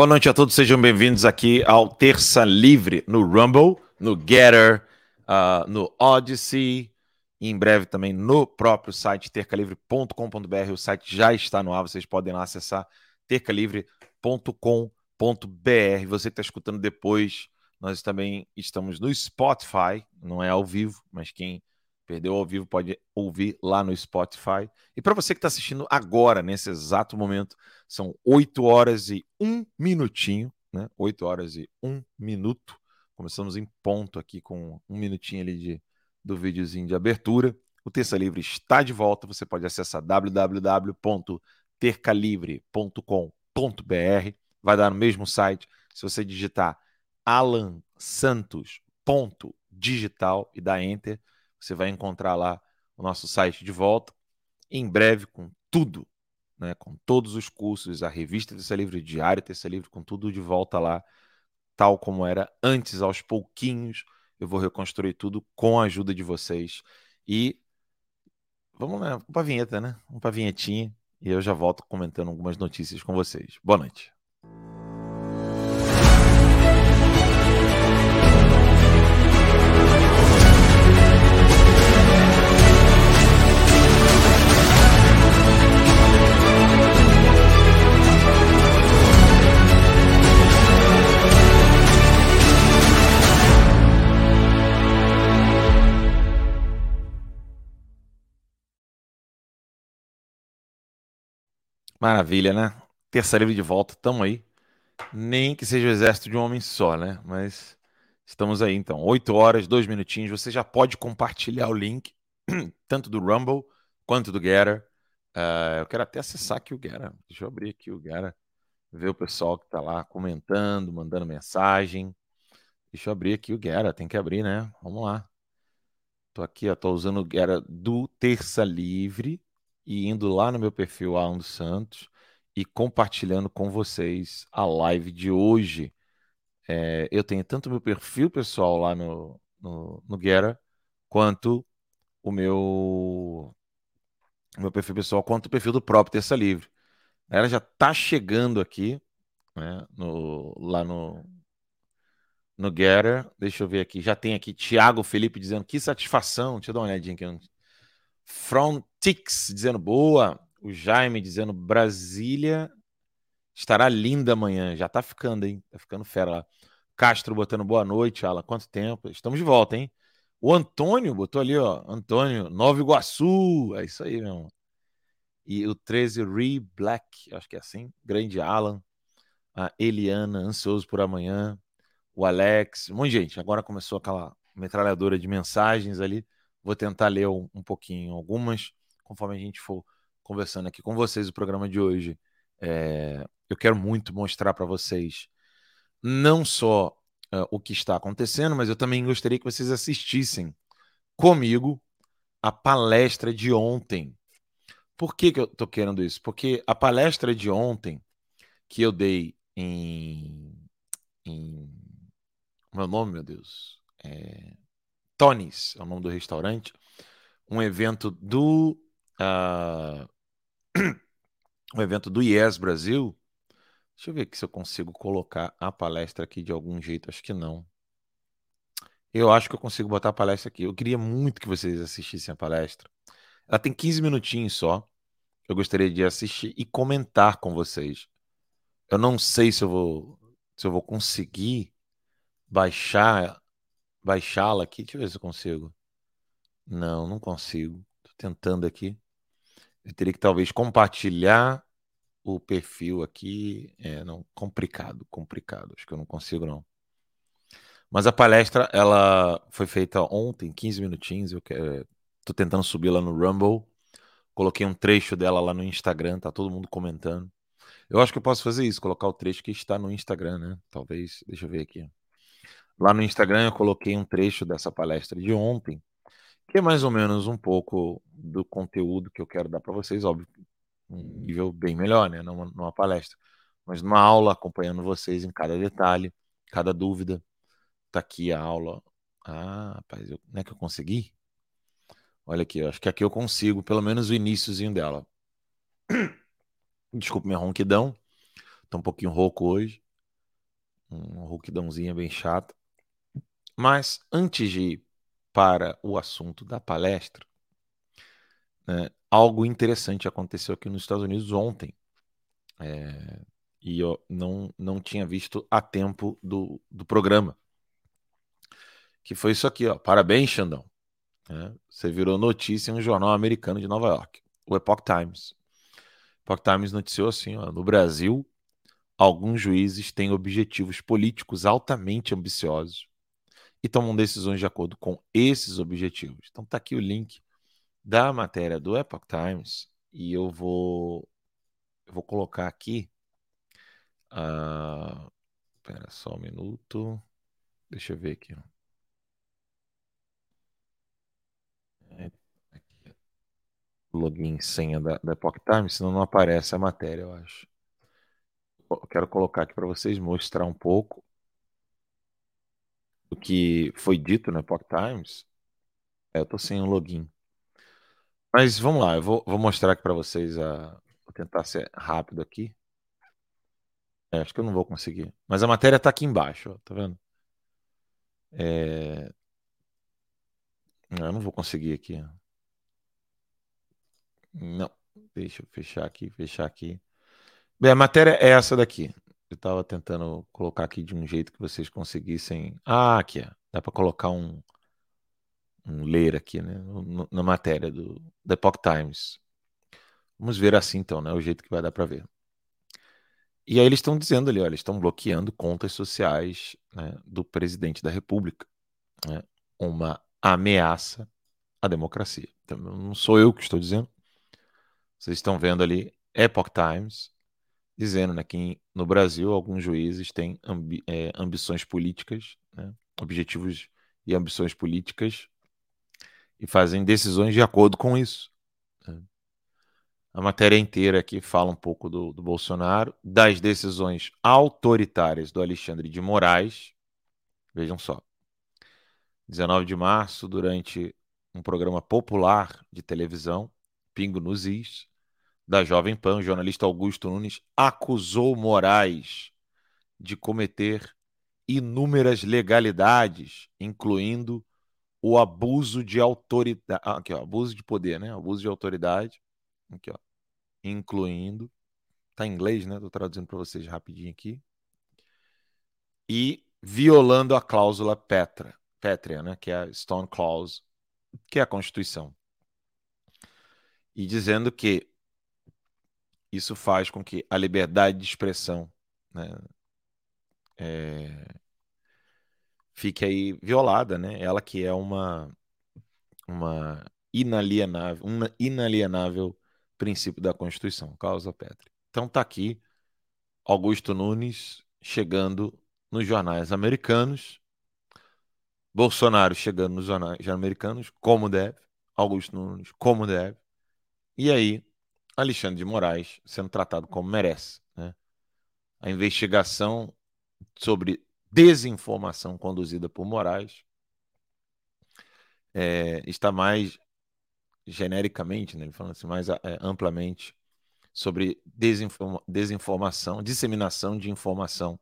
Boa noite a todos, sejam bem-vindos aqui ao Terça Livre no Rumble, no Getter, uh, no Odyssey, e em breve também no próprio site tercalivre.com.br. O site já está no ar, vocês podem lá acessar tercalivre.com.br. Você que está escutando depois, nós também estamos no Spotify, não é ao vivo, mas quem perdeu ao vivo pode ouvir lá no Spotify. E para você que está assistindo agora, nesse exato momento, são 8 horas e 1 minutinho, né? 8 horas e 1 minuto. Começamos em ponto aqui com um minutinho ali de, do videozinho de abertura. O Terça Livre está de volta. Você pode acessar www.tercalivre.com.br. Vai dar no mesmo site. Se você digitar Alan Santos ponto digital e dar enter, você vai encontrar lá o nosso site de volta. Em breve, com tudo, né, com todos os cursos, a revista Terça Livre, diário Terça Livre, com tudo de volta lá, tal como era antes, aos pouquinhos. Eu vou reconstruir tudo com a ajuda de vocês. E vamos lá, para a vinheta, né? Vamos para a vinhetinha. E eu já volto comentando algumas notícias com vocês. Boa noite. Maravilha, né? Terça livre de volta, tamo aí. Nem que seja o exército de um homem só, né? Mas estamos aí então. Oito horas, dois minutinhos. Você já pode compartilhar o link, tanto do Rumble quanto do Getter. Uh, eu quero até acessar aqui o Getter. Deixa eu abrir aqui o Getter, ver o pessoal que tá lá comentando, mandando mensagem. Deixa eu abrir aqui o Getter. Tem que abrir, né? Vamos lá. Tô aqui, ó, tô usando o Getter do Terça Livre e indo lá no meu perfil Alan Santos e compartilhando com vocês a live de hoje. É, eu tenho tanto meu perfil pessoal lá no, no, no Guerra, quanto o meu, meu perfil pessoal, quanto o perfil do próprio Terça Livre. Ela já está chegando aqui, né, no, lá no, no Getter. Deixa eu ver aqui. Já tem aqui Thiago Felipe dizendo que satisfação. Deixa eu dar uma olhadinha aqui. Frontix dizendo boa. O Jaime dizendo Brasília estará linda amanhã. Já tá ficando, hein? Tá ficando fera lá. Castro botando boa noite, Ala. Quanto tempo? Estamos de volta, hein? O Antônio botou ali, ó. Antônio, Nova Iguaçu. É isso aí, meu irmão. E o 13 Re Black, acho que é assim. Grande Alan. A Eliana, ansioso por amanhã. O Alex. Um monte de gente. Agora começou aquela metralhadora de mensagens ali. Vou tentar ler um, um pouquinho algumas, conforme a gente for conversando aqui com vocês o programa de hoje. É, eu quero muito mostrar para vocês não só uh, o que está acontecendo, mas eu também gostaria que vocês assistissem comigo a palestra de ontem. Por que, que eu estou querendo isso? Porque a palestra de ontem que eu dei em. em meu nome, meu Deus. É, Tony's, é o nome do restaurante, um evento do uh, um evento do IES Brasil. Deixa eu ver aqui se eu consigo colocar a palestra aqui de algum jeito. Acho que não. Eu acho que eu consigo botar a palestra aqui. Eu queria muito que vocês assistissem a palestra. Ela tem 15 minutinhos só. Eu gostaria de assistir e comentar com vocês. Eu não sei se eu vou se eu vou conseguir baixar baixá-la aqui. Deixa eu ver se eu consigo. Não, não consigo. Estou tentando aqui. Eu teria que talvez compartilhar o perfil aqui. É, não, complicado, complicado. Acho que eu não consigo, não. Mas a palestra, ela foi feita ontem, 15 minutinhos. Eu estou tentando subir lá no Rumble. Coloquei um trecho dela lá no Instagram, tá todo mundo comentando. Eu acho que eu posso fazer isso, colocar o trecho que está no Instagram, né? Talvez, deixa eu ver aqui. Lá no Instagram eu coloquei um trecho dessa palestra de ontem, que é mais ou menos um pouco do conteúdo que eu quero dar para vocês, óbvio, um nível bem melhor, né? Numa, numa palestra, mas numa aula, acompanhando vocês em cada detalhe, cada dúvida. Tá aqui a aula. Ah, rapaz, eu, não é que eu consegui? Olha aqui, acho que aqui eu consigo, pelo menos o iníciozinho dela. Desculpa minha ronquidão, tô um pouquinho rouco hoje. um rouquidãozinha bem chata. Mas antes de ir para o assunto da palestra, né, algo interessante aconteceu aqui nos Estados Unidos ontem. É, e eu não, não tinha visto a tempo do, do programa. Que foi isso aqui, ó. Parabéns, Xandão. É, você virou notícia em um jornal americano de Nova York, o Epoch Times. O Epoch Times noticiou assim: ó, no Brasil, alguns juízes têm objetivos políticos altamente ambiciosos e tomam decisões de acordo com esses objetivos. Então tá aqui o link da matéria do Epoch Times e eu vou eu vou colocar aqui uh, Espera só um minuto. Deixa eu ver aqui. É. Login senha da, da Epoch Times, senão não aparece a matéria, eu acho. Eu quero colocar aqui para vocês mostrar um pouco do que foi dito no Epoch Times. É, eu tô sem um login. Mas vamos lá, eu vou, vou mostrar aqui para vocês. A... Vou tentar ser rápido aqui. É, acho que eu não vou conseguir. Mas a matéria está aqui embaixo, ó, tá vendo? É... Eu não vou conseguir aqui. Não, deixa eu fechar aqui, fechar aqui. Bem, a matéria é essa daqui. Eu estava tentando colocar aqui de um jeito que vocês conseguissem. Ah, aqui, ó. dá para colocar um, um ler aqui, né? Na matéria do The Epoch Times. Vamos ver assim então, né? O jeito que vai dar para ver. E aí eles estão dizendo ali, olha, eles estão bloqueando contas sociais né, do presidente da República. Né, uma ameaça à democracia. Então, não sou eu que estou dizendo. Vocês estão vendo ali Epoch Times dizendo né, que no Brasil alguns juízes têm ambi é, ambições políticas, né, objetivos e ambições políticas e fazem decisões de acordo com isso. Né. A matéria inteira aqui fala um pouco do, do Bolsonaro, das decisões autoritárias do Alexandre de Moraes. Vejam só. 19 de março, durante um programa popular de televisão, Pingo nos Is, da Jovem Pan, o jornalista Augusto Nunes acusou Moraes de cometer inúmeras legalidades, incluindo o abuso de autoridade, ah, aqui, ó, abuso de poder, né? Abuso de autoridade Aqui, ó. Incluindo. Tá em inglês, né? Tô traduzindo para vocês rapidinho aqui. E violando a cláusula Petra, pétrea, né? Que é a Stone Clause, que é a Constituição. E dizendo que isso faz com que a liberdade de expressão né, é, fique aí violada, né? Ela que é uma uma inalienável, uma inalienável princípio da Constituição, causa pétrea. Então está aqui Augusto Nunes chegando nos jornais americanos, Bolsonaro chegando nos jornais americanos, como deve, Augusto Nunes, como deve, e aí Alexandre de Moraes sendo tratado como merece. Né? A investigação sobre desinformação conduzida por Moraes é, está mais genericamente, né, falando assim mais é, amplamente sobre desinforma desinformação, disseminação de informação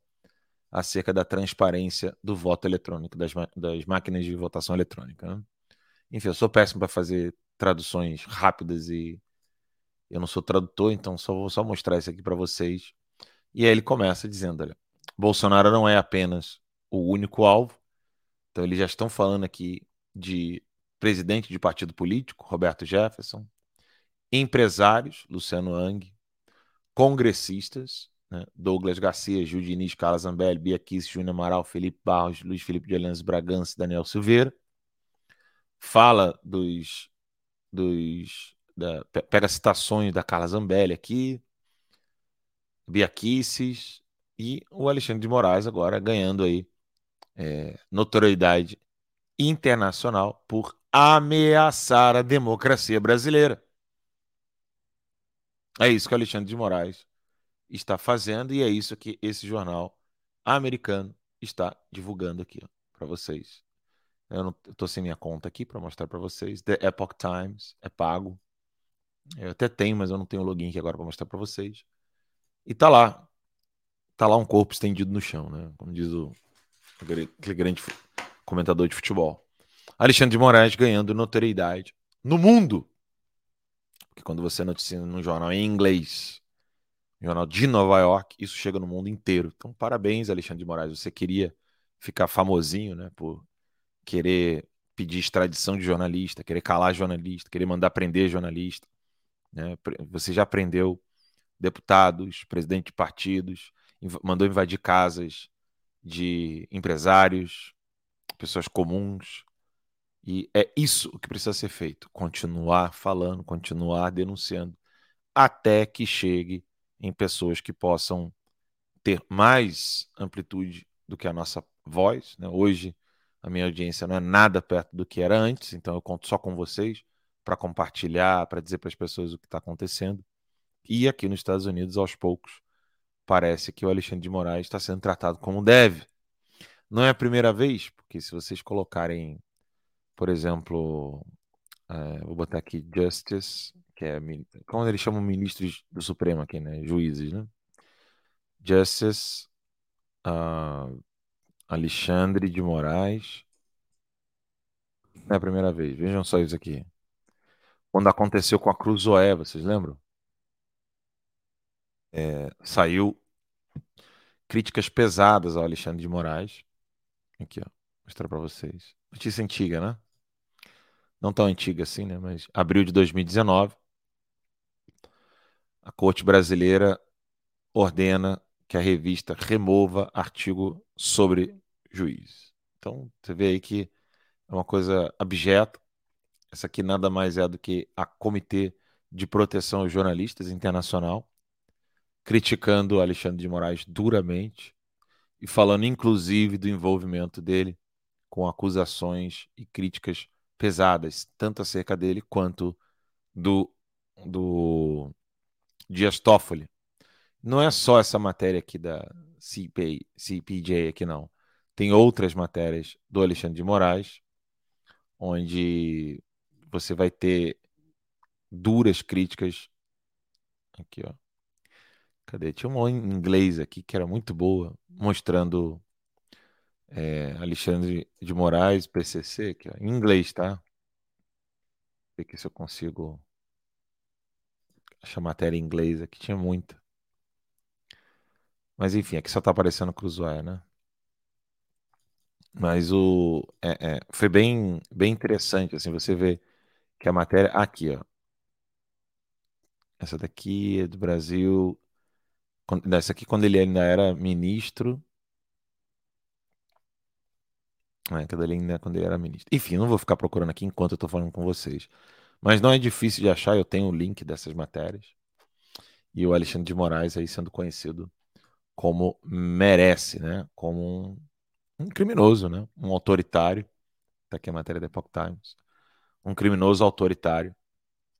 acerca da transparência do voto eletrônico, das, das máquinas de votação eletrônica. Né? Enfim, eu sou péssimo para fazer traduções rápidas e eu não sou tradutor, então só vou só mostrar isso aqui para vocês. E aí ele começa dizendo: olha, Bolsonaro não é apenas o único alvo, então eles já estão falando aqui de presidente de partido político, Roberto Jefferson, empresários, Luciano Ang, congressistas, né, Douglas Garcia, Gil Diniz, Carla Zambelli, Bia Kiss, Júnior Amaral, Felipe Barros, Luiz Felipe de Aliança Bragança Daniel Silveira. Fala dos. dos da, pega citações da Carla Zambelli aqui, Bia Kisses e o Alexandre de Moraes agora ganhando aí é, notoriedade internacional por ameaçar a democracia brasileira. É isso que Alexandre de Moraes está fazendo e é isso que esse jornal americano está divulgando aqui para vocês. Eu estou sem minha conta aqui para mostrar para vocês. The Epoch Times é pago. Eu até tenho, mas eu não tenho login aqui agora para mostrar para vocês. E tá lá. tá lá um corpo estendido no chão, né? Como diz o aquele grande comentador de futebol. Alexandre de Moraes ganhando notoriedade no mundo. Porque quando você noticia num jornal em inglês, jornal de Nova York, isso chega no mundo inteiro. Então, parabéns, Alexandre de Moraes. Você queria ficar famosinho, né? Por querer pedir extradição de jornalista, querer calar jornalista, querer mandar prender jornalista. Né? Você já prendeu deputados, presidente de partidos, mandou invadir casas de empresários, pessoas comuns. E é isso o que precisa ser feito: continuar falando, continuar denunciando, até que chegue em pessoas que possam ter mais amplitude do que a nossa voz. Né? Hoje, a minha audiência não é nada perto do que era antes, então eu conto só com vocês para compartilhar, para dizer para as pessoas o que está acontecendo. E aqui nos Estados Unidos, aos poucos, parece que o Alexandre de Moraes está sendo tratado como deve. Não é a primeira vez, porque se vocês colocarem, por exemplo, é, vou botar aqui Justice, que é como eles chamam ministros do Supremo aqui, né? Juízes, né? Justice uh, Alexandre de Moraes. Não é a primeira vez. Vejam só isso aqui. Quando aconteceu com a Cruzoé, vocês lembram? É, saiu críticas pesadas ao Alexandre de Moraes. Aqui, ó. Vou mostrar para vocês. Notícia antiga, né? Não tão antiga assim, né? Mas abril de 2019. A Corte Brasileira ordena que a revista remova artigo sobre juiz. Então, você vê aí que é uma coisa abjeta. Essa aqui nada mais é do que a Comitê de Proteção aos Jornalistas Internacional, criticando Alexandre de Moraes duramente e falando inclusive do envolvimento dele com acusações e críticas pesadas, tanto acerca dele quanto do, do Dias Toffoli. Não é só essa matéria aqui da CPI, CPJ aqui não. Tem outras matérias do Alexandre de Moraes, onde você vai ter duras críticas. Aqui, ó. Cadê? Tinha uma em inglês aqui que era muito boa, mostrando é, Alexandre de Moraes, PCC, aqui, ó, em inglês, tá? Ver aqui se eu consigo achar matéria em inglês aqui, tinha muita. Mas enfim, aqui só tá aparecendo Cruzoé, né? Mas o é, é, foi bem, bem interessante, assim, você vê que a matéria aqui, ó. Essa daqui é do Brasil. Essa aqui quando ele ainda era ministro. É, quando ele ainda quando ele era ministro. Enfim, não vou ficar procurando aqui enquanto eu estou falando com vocês. Mas não é difícil de achar, eu tenho o link dessas matérias. E o Alexandre de Moraes aí sendo conhecido como merece, né? Como um, um criminoso, né? Um autoritário. Está aqui a matéria da Epoch Times. Um criminoso autoritário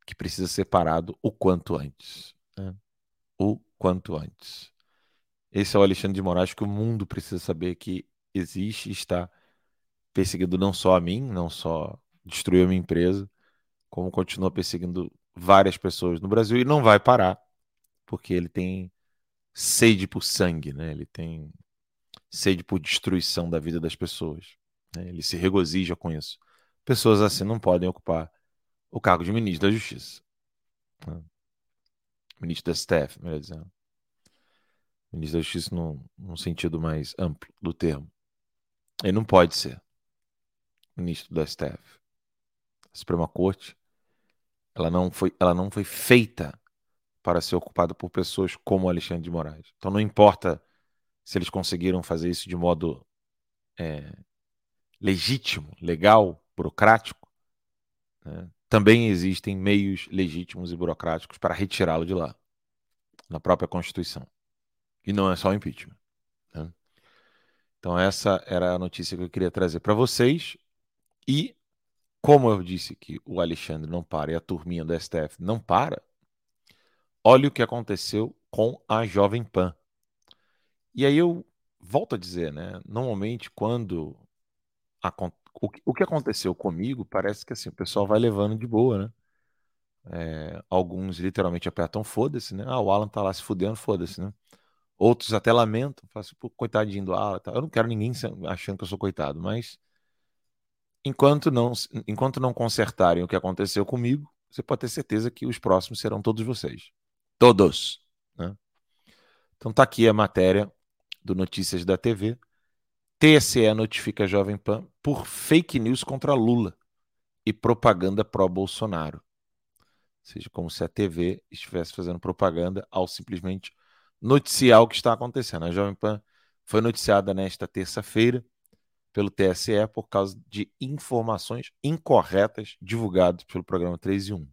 que precisa ser parado o quanto antes. Né? O quanto antes. Esse é o Alexandre de Moraes que o mundo precisa saber que existe e está perseguindo não só a mim, não só destruiu a minha empresa, como continua perseguindo várias pessoas no Brasil e não vai parar, porque ele tem sede por sangue, né? Ele tem sede por destruição da vida das pessoas. Né? Ele se regozija com isso. Pessoas assim não podem ocupar o cargo de ministro da Justiça. Né? Ministro da STF, melhor dizendo. Ministro da Justiça no, num sentido mais amplo do termo. Ele não pode ser ministro da STF. A Suprema Corte, ela não foi, ela não foi feita para ser ocupada por pessoas como Alexandre de Moraes. Então não importa se eles conseguiram fazer isso de modo é, legítimo, legal, burocrático, né? também existem meios legítimos e burocráticos para retirá-lo de lá, na própria Constituição. E não é só o impeachment. Né? Então essa era a notícia que eu queria trazer para vocês. E como eu disse que o Alexandre não para e a turminha do STF não para, Olha o que aconteceu com a Jovem Pan. E aí eu volto a dizer, né? Normalmente, quando o, o, que aconteceu comigo, parece que assim, o pessoal vai levando de boa, né? É, alguns literalmente apertam foda-se, né? Ah, o Alan tá lá se fudendo, foda-se, né? Outros até lamentam, falam assim, pô, coitadinho do Alan. Eu não quero ninguém achando que eu sou coitado, mas enquanto não, enquanto não consertarem o que aconteceu comigo, você pode ter certeza que os próximos serão todos vocês. Todos. Né? Então tá aqui a matéria do Notícias da TV. TSE notifica a Jovem Pan por fake news contra Lula e propaganda pró-Bolsonaro. Ou seja, como se a TV estivesse fazendo propaganda ao simplesmente noticiar o que está acontecendo. A Jovem Pan foi noticiada nesta terça-feira pelo TSE por causa de informações incorretas divulgadas pelo programa 3 e 1.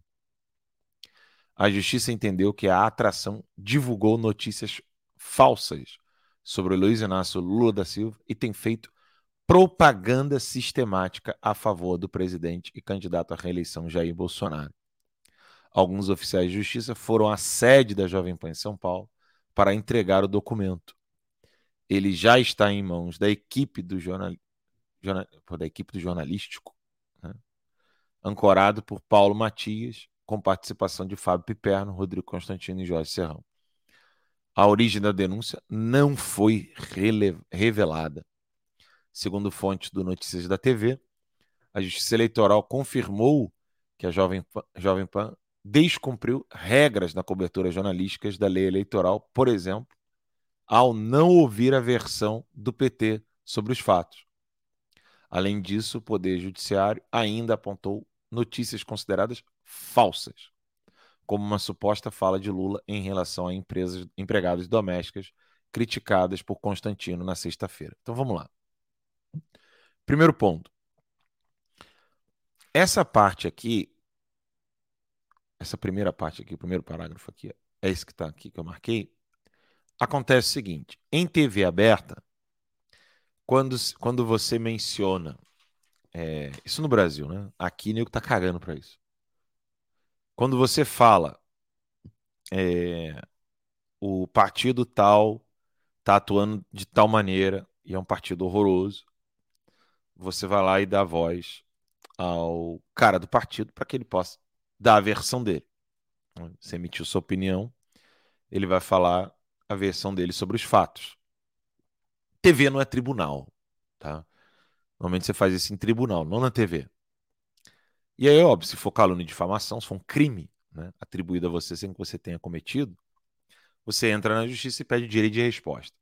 A justiça entendeu que a atração divulgou notícias falsas sobre o Luiz Inácio Lula da Silva e tem feito propaganda sistemática a favor do presidente e candidato à reeleição Jair Bolsonaro. Alguns oficiais de justiça foram à sede da Jovem Pan em São Paulo para entregar o documento. Ele já está em mãos da equipe do, jornal, jornal, da equipe do jornalístico, né? ancorado por Paulo Matias, com participação de Fábio Piperno, Rodrigo Constantino e Jorge Serrão. A origem da denúncia não foi revelada. Segundo fontes do Notícias da TV, a Justiça Eleitoral confirmou que a Jovem Pan, Jovem Pan descumpriu regras na cobertura jornalística da lei eleitoral, por exemplo, ao não ouvir a versão do PT sobre os fatos. Além disso, o Poder Judiciário ainda apontou notícias consideradas falsas, como uma suposta fala de Lula em relação a empresas empregadas domésticas criticadas por Constantino na sexta-feira. Então vamos lá. Primeiro ponto. Essa parte aqui essa primeira parte aqui, o primeiro parágrafo aqui, é esse que está aqui que eu marquei. Acontece o seguinte: em TV aberta, quando, quando você menciona. É, isso no Brasil, né? Aqui nego tá cagando para isso. Quando você fala é, o partido tal tá atuando de tal maneira e é um partido horroroso, você vai lá e dá voz ao cara do partido para que ele possa da versão dele. Você emitiu sua opinião, ele vai falar a versão dele sobre os fatos. TV não é tribunal, tá? Normalmente você faz isso em tribunal, não na TV. E aí, óbvio, se for calúnia e difamação, se for um crime né, atribuído a você sem que você tenha cometido, você entra na justiça e pede direito de resposta.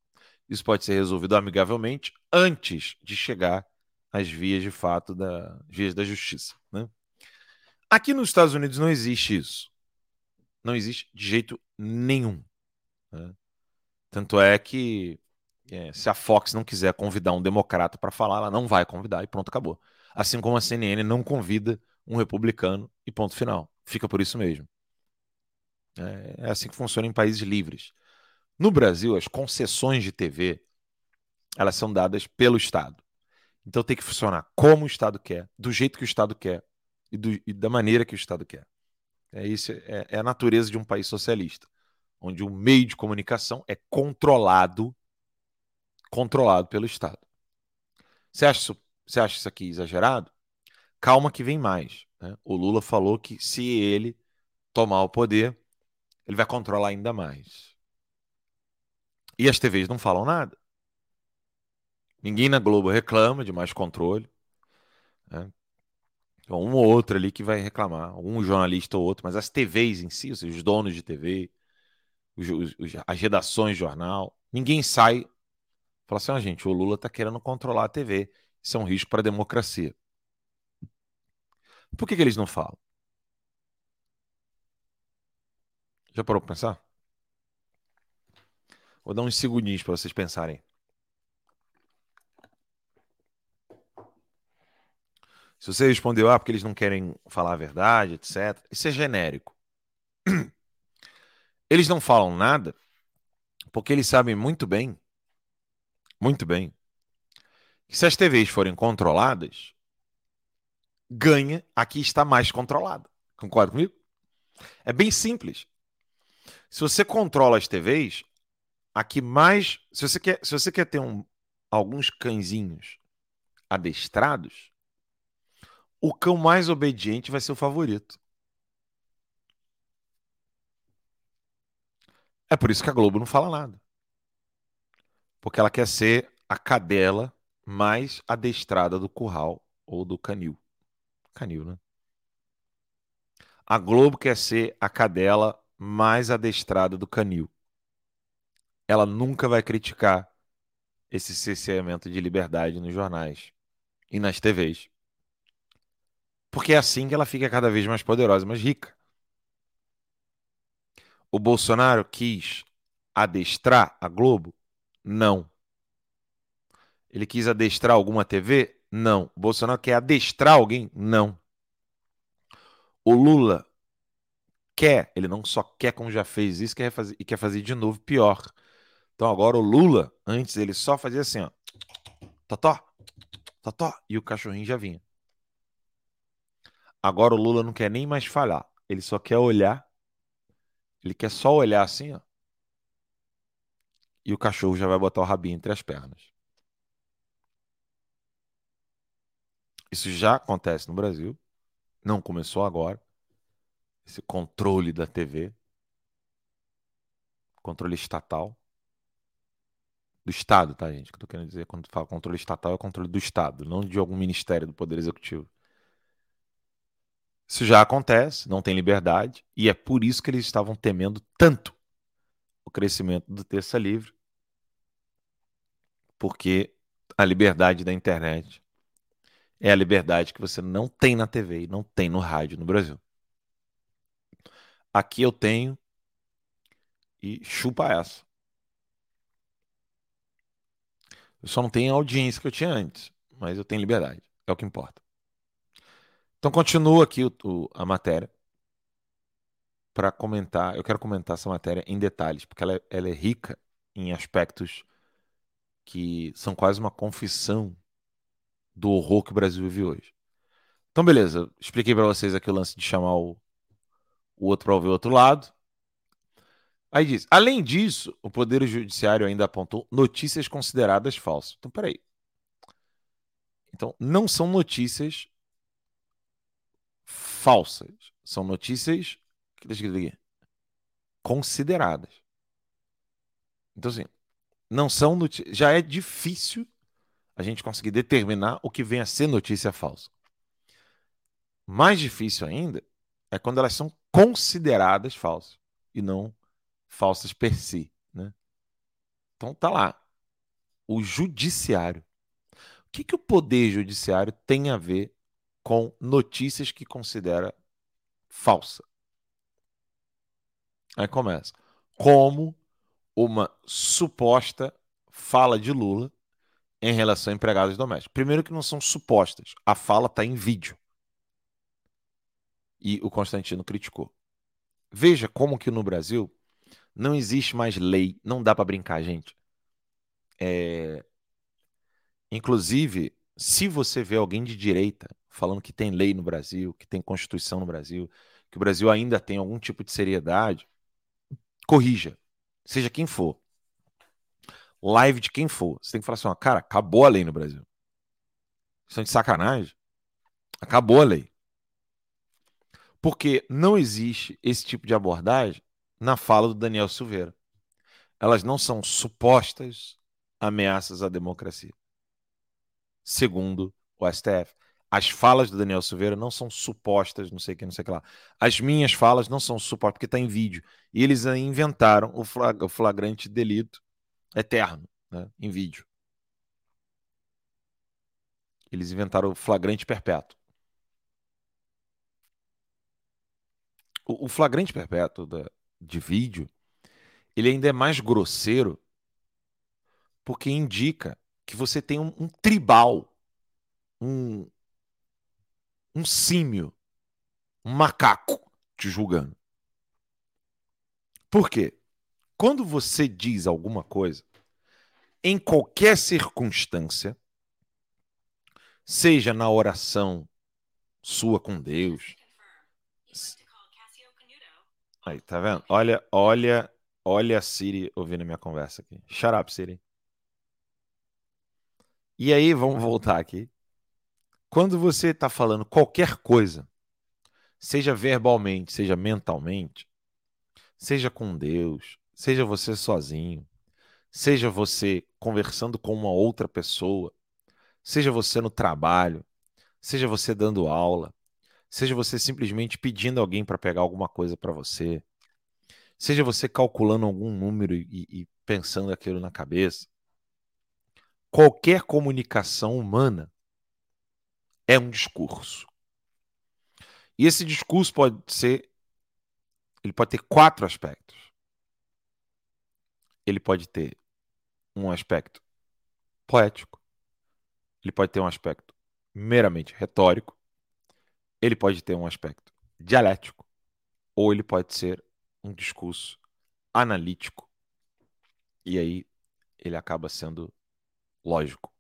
Isso pode ser resolvido amigavelmente antes de chegar às vias de fato da vias da justiça. Né? Aqui nos Estados Unidos não existe isso. Não existe de jeito nenhum. Né? Tanto é que é, se a Fox não quiser convidar um democrata para falar, ela não vai convidar e pronto, acabou. Assim como a CNN não convida um republicano e ponto final. Fica por isso mesmo. É, é assim que funciona em países livres. No Brasil, as concessões de TV elas são dadas pelo Estado. Então tem que funcionar como o Estado quer, do jeito que o Estado quer, e, do, e da maneira que o Estado quer. É, isso, é, é a natureza de um país socialista, onde o meio de comunicação é controlado controlado pelo Estado. Você acha, isso, você acha isso aqui exagerado? Calma que vem mais. Né? O Lula falou que se ele tomar o poder, ele vai controlar ainda mais. E as TVs não falam nada. Ninguém na Globo reclama de mais controle. Né? Então, um ou outro ali que vai reclamar, um jornalista ou outro, mas as TVs em si, seja, os donos de TV, os, os, as redações de jornal, ninguém sai fala assim: ah, gente, o Lula está querendo controlar a TV. Isso é um risco para a democracia. Por que, que eles não falam? Já parou para pensar? Vou dar uns segundinhos para vocês pensarem. Se você respondeu, ah, porque eles não querem falar a verdade, etc., isso é genérico. Eles não falam nada porque eles sabem muito bem, muito bem, que se as TVs forem controladas, ganha aqui está mais controlada. Concorda comigo? É bem simples. Se você controla as TVs, aqui mais. Se você quer, se você quer ter um, alguns cãezinhos adestrados, o cão mais obediente vai ser o favorito. É por isso que a Globo não fala nada. Porque ela quer ser a cadela mais adestrada do curral ou do canil. Canil, né? A Globo quer ser a cadela mais adestrada do canil. Ela nunca vai criticar esse cerceamento de liberdade nos jornais e nas TVs. Porque é assim que ela fica cada vez mais poderosa, mais rica. O Bolsonaro quis adestrar a Globo? Não. Ele quis adestrar alguma TV? Não. Bolsonaro quer adestrar alguém? Não. O Lula quer, ele não só quer como já fez isso, quer fazer, e quer fazer de novo pior. Então agora o Lula, antes ele só fazia assim, ó. Totó, totó, e o cachorrinho já vinha. Agora o Lula não quer nem mais falhar, ele só quer olhar. Ele quer só olhar assim, ó. E o cachorro já vai botar o rabinho entre as pernas. Isso já acontece no Brasil. Não começou agora. Esse controle da TV. Controle estatal. Do Estado, tá, gente? Que eu tô querendo dizer quando fala controle estatal é controle do Estado, não de algum ministério do Poder Executivo. Isso já acontece, não tem liberdade, e é por isso que eles estavam temendo tanto o crescimento do terça livre, porque a liberdade da internet é a liberdade que você não tem na TV e não tem no rádio no Brasil. Aqui eu tenho e chupa essa. Eu só não tenho a audiência que eu tinha antes, mas eu tenho liberdade, é o que importa. Então continua aqui o, o, a matéria para comentar. Eu quero comentar essa matéria em detalhes, porque ela é, ela é rica em aspectos que são quase uma confissão do horror que o Brasil vive hoje. Então, beleza. Expliquei para vocês aqui o lance de chamar o, o outro para ouvir o outro lado. Aí diz: além disso, o Poder Judiciário ainda apontou notícias consideradas falsas. Então, peraí. Então, não são notícias falsas. São notícias. Deixa eu aqui. Consideradas. Então, assim, não são notícias. Já é difícil a gente conseguir determinar o que vem a ser notícia falsa. Mais difícil ainda é quando elas são consideradas falsas e não falsas per si. Né? Então tá lá. O judiciário. O que, que o poder judiciário tem a ver com notícias que considera falsa? Aí começa. Como uma suposta fala de Lula em relação a empregados domésticos. Primeiro que não são supostas. A fala está em vídeo. E o Constantino criticou. Veja como que no Brasil não existe mais lei. Não dá para brincar, gente. É... Inclusive, se você vê alguém de direita falando que tem lei no Brasil, que tem Constituição no Brasil, que o Brasil ainda tem algum tipo de seriedade, corrija, seja quem for live de quem for. Você tem que falar assim, ó, cara, acabou a lei no Brasil. Estão de sacanagem. Acabou a lei. Porque não existe esse tipo de abordagem na fala do Daniel Silveira. Elas não são supostas ameaças à democracia. Segundo o STF. As falas do Daniel Silveira não são supostas, não sei o que, não sei o que lá. As minhas falas não são supostas, porque está em vídeo. E eles inventaram o flagrante delito eterno, né, em vídeo. Eles inventaram o flagrante perpétuo. O, flagrante perpétuo de vídeo, ele ainda é mais grosseiro porque indica que você tem um, um tribal, um, um símio, um macaco te julgando. Por quê? Quando você diz alguma coisa, em qualquer circunstância, seja na oração sua com Deus. Aí, tá vendo? Olha, olha, olha a Siri ouvindo minha conversa aqui. Shut up, Siri. E aí, vamos voltar aqui. Quando você está falando qualquer coisa, seja verbalmente, seja mentalmente, seja com Deus, seja você sozinho, seja você conversando com uma outra pessoa, seja você no trabalho, seja você dando aula, seja você simplesmente pedindo alguém para pegar alguma coisa para você, seja você calculando algum número e, e pensando aquilo na cabeça, qualquer comunicação humana é um discurso. E esse discurso pode ser ele pode ter quatro aspectos. Ele pode ter um aspecto poético, ele pode ter um aspecto meramente retórico, ele pode ter um aspecto dialético, ou ele pode ser um discurso analítico. E aí ele acaba sendo lógico,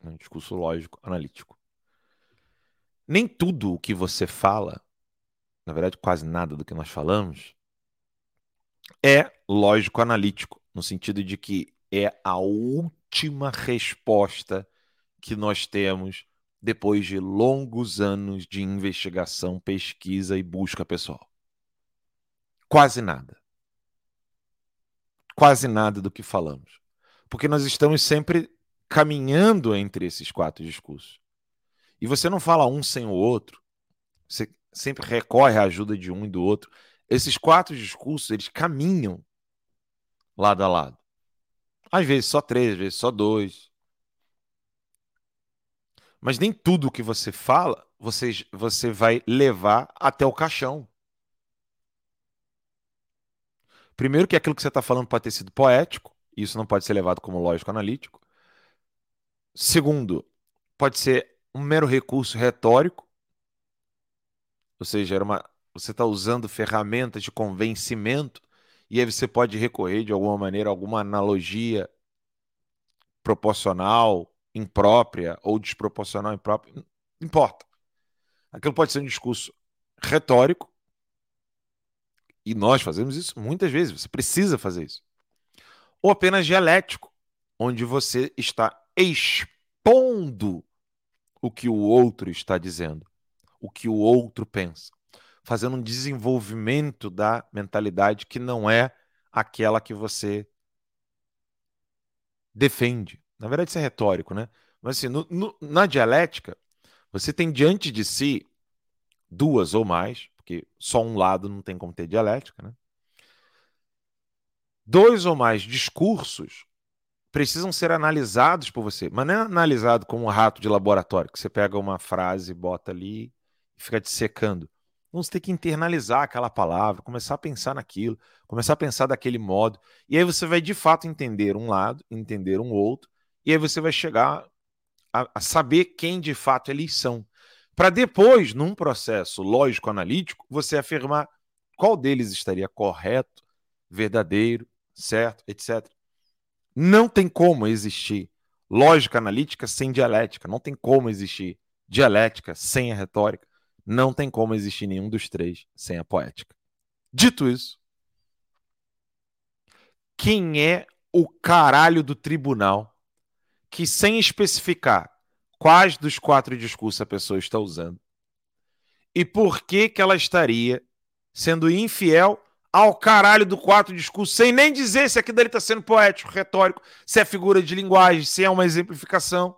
um discurso lógico, analítico. Nem tudo o que você fala, na verdade, quase nada do que nós falamos, é lógico analítico, no sentido de que é a última resposta que nós temos depois de longos anos de investigação, pesquisa e busca pessoal. Quase nada. Quase nada do que falamos. Porque nós estamos sempre caminhando entre esses quatro discursos. E você não fala um sem o outro. Você sempre recorre à ajuda de um e do outro. Esses quatro discursos, eles caminham lado a lado. Às vezes só três, às vezes só dois. Mas nem tudo que você fala, você, você vai levar até o caixão. Primeiro que aquilo que você está falando pode ter sido poético, e isso não pode ser levado como lógico analítico. Segundo, pode ser um mero recurso retórico, ou seja, uma, você está usando ferramentas de convencimento e aí você pode recorrer de alguma maneira a alguma analogia proporcional, imprópria ou desproporcional, imprópria, não importa. Aquilo pode ser um discurso retórico e nós fazemos isso muitas vezes, você precisa fazer isso. Ou apenas dialético, onde você está expondo o que o outro está dizendo, o que o outro pensa, fazendo um desenvolvimento da mentalidade que não é aquela que você defende. Na verdade, isso é retórico, né? Mas assim, no, no, na dialética, você tem diante de si duas ou mais, porque só um lado não tem como ter dialética, né? Dois ou mais discursos precisam ser analisados por você, mas não é analisado como um rato de laboratório, que você pega uma frase, bota ali e fica dissecando. Você tem que internalizar aquela palavra, começar a pensar naquilo, começar a pensar daquele modo, e aí você vai de fato entender um lado, entender um outro, e aí você vai chegar a, a saber quem de fato eles são. Para depois, num processo lógico-analítico, você afirmar qual deles estaria correto, verdadeiro, certo, etc. Não tem como existir lógica analítica sem dialética. Não tem como existir dialética sem a retórica. Não tem como existir nenhum dos três sem a poética. Dito isso, quem é o caralho do tribunal que, sem especificar quais dos quatro discursos a pessoa está usando e por que, que ela estaria sendo infiel ao caralho do quatro discurso, sem nem dizer se aquilo dele está sendo poético, retórico, se é figura de linguagem, se é uma exemplificação,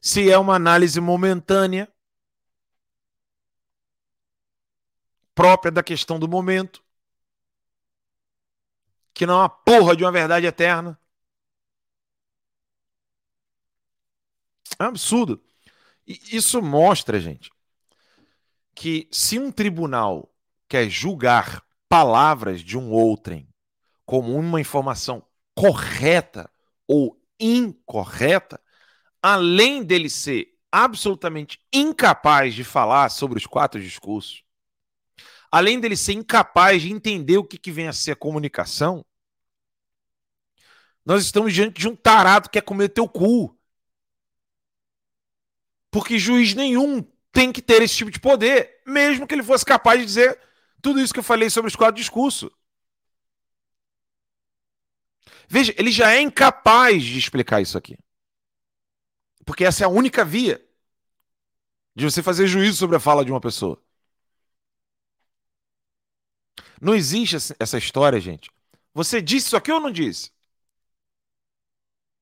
se é uma análise momentânea, própria da questão do momento, que não é uma porra de uma verdade eterna. É um absurdo. E isso mostra, gente, que se um tribunal quer julgar palavras de um outrem como uma informação correta ou incorreta, além dele ser absolutamente incapaz de falar sobre os quatro discursos, além dele ser incapaz de entender o que, que vem a ser a comunicação, nós estamos diante de um tarado que quer comer teu cu. Porque juiz nenhum tem que ter esse tipo de poder, mesmo que ele fosse capaz de dizer tudo isso que eu falei sobre os quatro discursos. Veja, ele já é incapaz de explicar isso aqui. Porque essa é a única via de você fazer juízo sobre a fala de uma pessoa. Não existe essa história, gente, Você disse isso aqui ou não disse?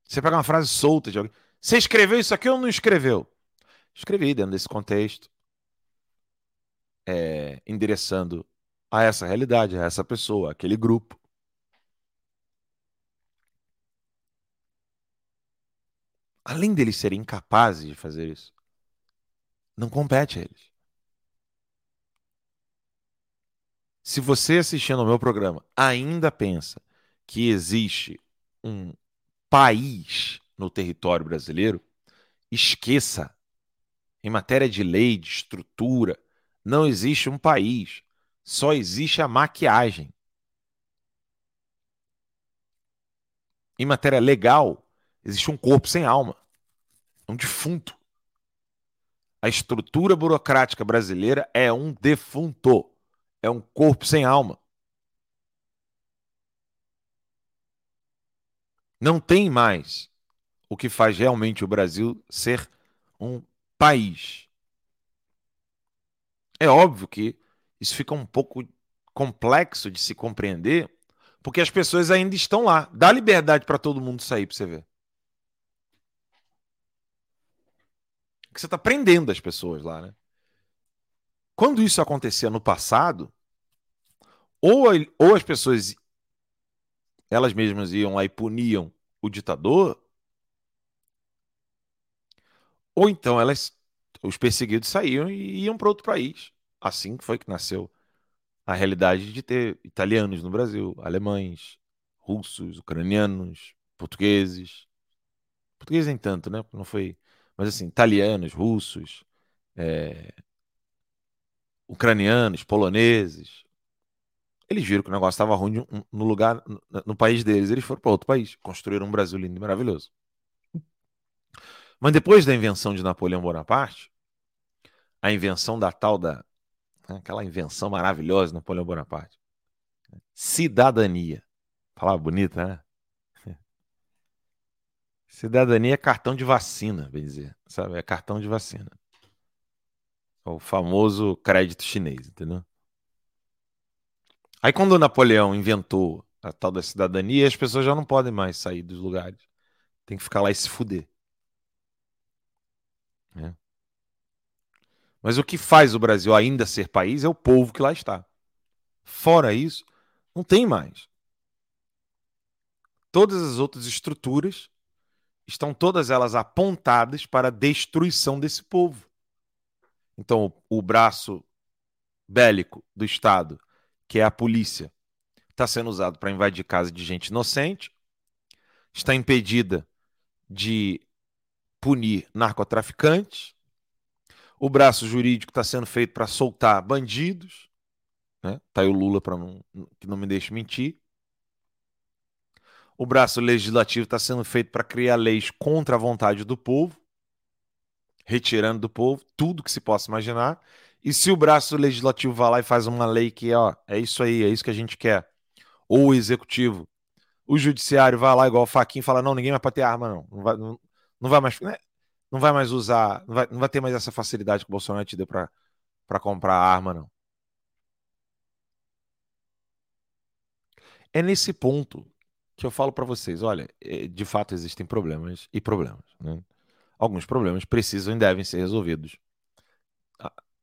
Você pega uma frase solta de alguém. Você escreveu isso aqui ou não escreveu? Escrevi dentro desse contexto, é, endereçando a essa realidade, a essa pessoa, aquele grupo. Além deles serem incapazes de fazer isso, não compete a eles. Se você assistindo ao meu programa ainda pensa que existe um país no território brasileiro, esqueça. Em matéria de lei, de estrutura, não existe um país. Só existe a maquiagem. Em matéria legal, existe um corpo sem alma, um defunto. A estrutura burocrática brasileira é um defunto, é um corpo sem alma. Não tem mais o que faz realmente o Brasil ser um país. É óbvio que isso fica um pouco complexo de se compreender, porque as pessoas ainda estão lá. Dá liberdade para todo mundo sair para você ver. Que você está prendendo as pessoas lá, né? Quando isso acontecia no passado, ou, ou as pessoas elas mesmas iam lá e puniam o ditador, ou então elas, os perseguidos saíam e iam para outro país. Assim foi que nasceu a realidade de ter italianos no Brasil, alemães, russos, ucranianos, portugueses. Portugueses nem tanto, né? Não foi. Mas assim, italianos, russos, é... ucranianos, poloneses, eles viram que o negócio estava ruim no lugar, no país deles. Eles foram para outro país, construíram um Brasil lindo e maravilhoso. Mas depois da invenção de Napoleão Bonaparte, a invenção da tal da. Né, aquela invenção maravilhosa de Napoleão Bonaparte. Cidadania. Palavra bonita, né? Cidadania é cartão de vacina, bem dizer. Sabe? É cartão de vacina. É o famoso crédito chinês, entendeu? Aí quando Napoleão inventou a tal da cidadania, as pessoas já não podem mais sair dos lugares. Tem que ficar lá e se fuder. É. Mas o que faz o Brasil ainda ser país é o povo que lá está. Fora isso, não tem mais. Todas as outras estruturas estão todas elas apontadas para a destruição desse povo. Então, o braço bélico do Estado que é a polícia, está sendo usado para invadir casa de gente inocente, está impedida de punir narcotraficantes, o braço jurídico está sendo feito para soltar bandidos, né? Tá aí o Lula para não que não me deixe mentir. O braço legislativo está sendo feito para criar leis contra a vontade do povo, retirando do povo tudo que se possa imaginar. E se o braço legislativo vai lá e faz uma lei que, ó, é isso aí, é isso que a gente quer, ou o executivo, o judiciário vai lá igual o Faquinha e fala: não, ninguém vai para ter arma, não. Não vai, não, não vai mais. Né? Não vai mais usar, não vai, não vai ter mais essa facilidade que o Bolsonaro te deu para comprar arma, não. É nesse ponto que eu falo para vocês: olha, é, de fato existem problemas e problemas. Né? Alguns problemas precisam e devem ser resolvidos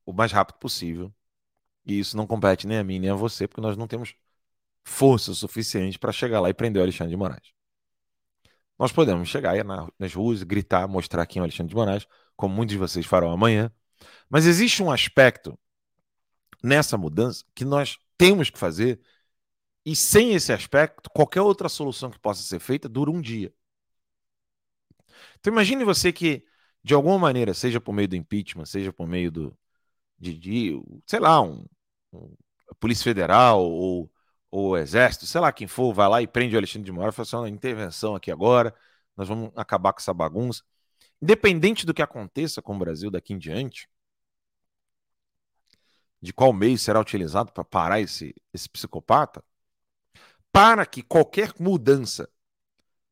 o mais rápido possível. E isso não compete nem a mim nem a você, porque nós não temos força suficiente para chegar lá e prender o Alexandre de Moraes. Nós podemos chegar nas ruas, gritar, mostrar quem é o Alexandre de Moraes, como muitos de vocês farão amanhã. Mas existe um aspecto nessa mudança que nós temos que fazer, e sem esse aspecto, qualquer outra solução que possa ser feita dura um dia. Então imagine você que, de alguma maneira, seja por meio do impeachment, seja por meio do, de, de sei lá, um, um Polícia Federal ou, ou Exército, sei lá quem for, vai lá e prende o Alexandre de Moraes e fala assim, uma intervenção aqui agora, nós vamos acabar com essa bagunça. Independente do que aconteça com o Brasil daqui em diante, de qual meio será utilizado para parar esse, esse psicopata, para que qualquer mudança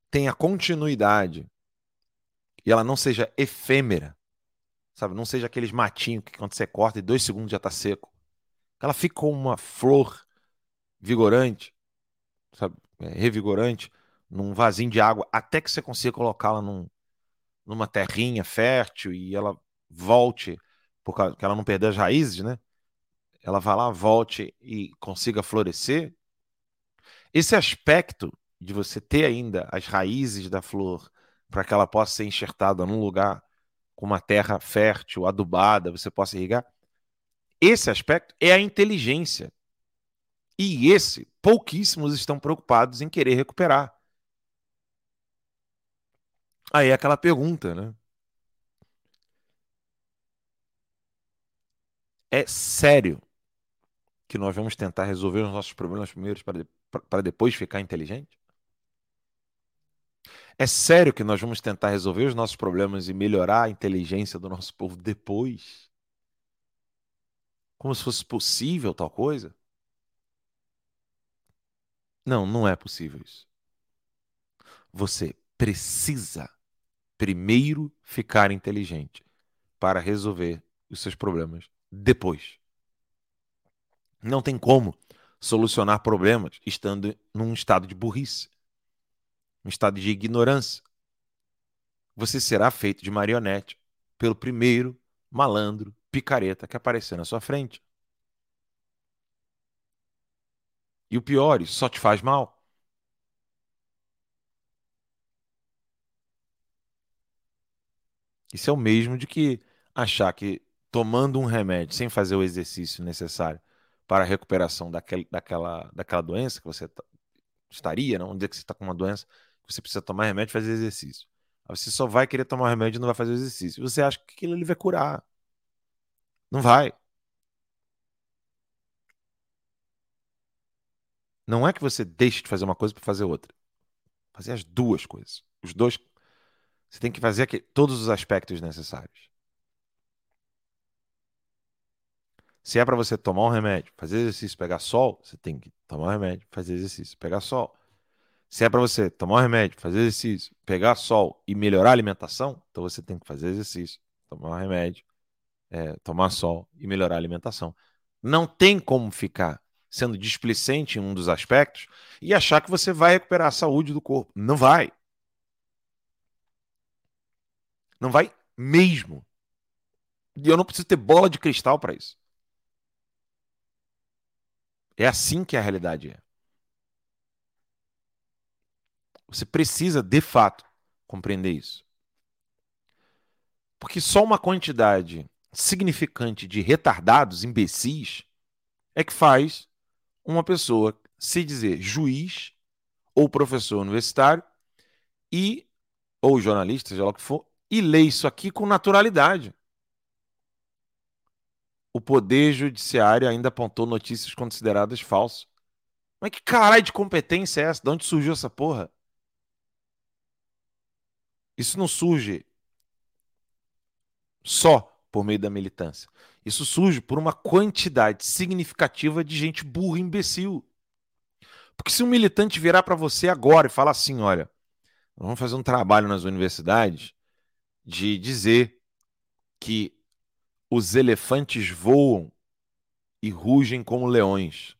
tenha continuidade e ela não seja efêmera, Sabe? Não seja aqueles matinhos que quando você corta em dois segundos já está seco. Ela fica como uma flor vigorante. sabe, é, revigorante, num vasinho de água, até que você consiga colocá-la num, numa terrinha fértil e ela volte, porque ela não perder as raízes, né? Ela vá lá, volte e consiga florescer. Esse aspecto de você ter ainda as raízes da flor para que ela possa ser enxertada num lugar com uma terra fértil, adubada, você possa irrigar. Esse aspecto é a inteligência. E esse, pouquíssimos estão preocupados em querer recuperar. Aí é aquela pergunta, né? É sério que nós vamos tentar resolver os nossos problemas primeiros para, para depois ficar inteligente? É sério que nós vamos tentar resolver os nossos problemas e melhorar a inteligência do nosso povo depois? Como se fosse possível tal coisa? Não, não é possível isso. Você precisa primeiro ficar inteligente para resolver os seus problemas depois. Não tem como solucionar problemas estando num estado de burrice, um estado de ignorância. Você será feito de marionete pelo primeiro malandro, picareta que aparecer na sua frente. E o pior, isso só te faz mal. Isso é o mesmo de que achar que tomando um remédio sem fazer o exercício necessário para a recuperação daquele, daquela, daquela doença que você estaria, não? Vamos dizer que você está com uma doença, você precisa tomar remédio e fazer exercício. Aí você só vai querer tomar remédio e não vai fazer exercício. Você acha que aquilo ele vai curar. Não vai. Não é que você deixe de fazer uma coisa para fazer outra. Fazer as duas coisas. Os dois você tem que fazer aqui, todos os aspectos necessários. Se é para você tomar um remédio, fazer exercício, pegar sol, você tem que tomar um remédio, fazer exercício, pegar sol. Se é para você tomar um remédio, fazer exercício, pegar sol e melhorar a alimentação, então você tem que fazer exercício, tomar um remédio, é, tomar sol e melhorar a alimentação. Não tem como ficar sendo displicente em um dos aspectos e achar que você vai recuperar a saúde do corpo. Não vai. Não vai mesmo. E eu não preciso ter bola de cristal para isso. É assim que a realidade é. Você precisa, de fato, compreender isso. Porque só uma quantidade significante de retardados, imbecis, é que faz uma pessoa se dizer juiz ou professor universitário e ou jornalista, seja lá o que for, e lê isso aqui com naturalidade. O Poder Judiciário ainda apontou notícias consideradas falsas. Mas que caralho de competência é essa? De onde surgiu essa porra? Isso não surge só por meio da militância. Isso surge por uma quantidade significativa de gente burra e imbecil. Porque se um militante virar para você agora e falar assim: olha, vamos fazer um trabalho nas universidades de dizer que os elefantes voam e rugem como leões.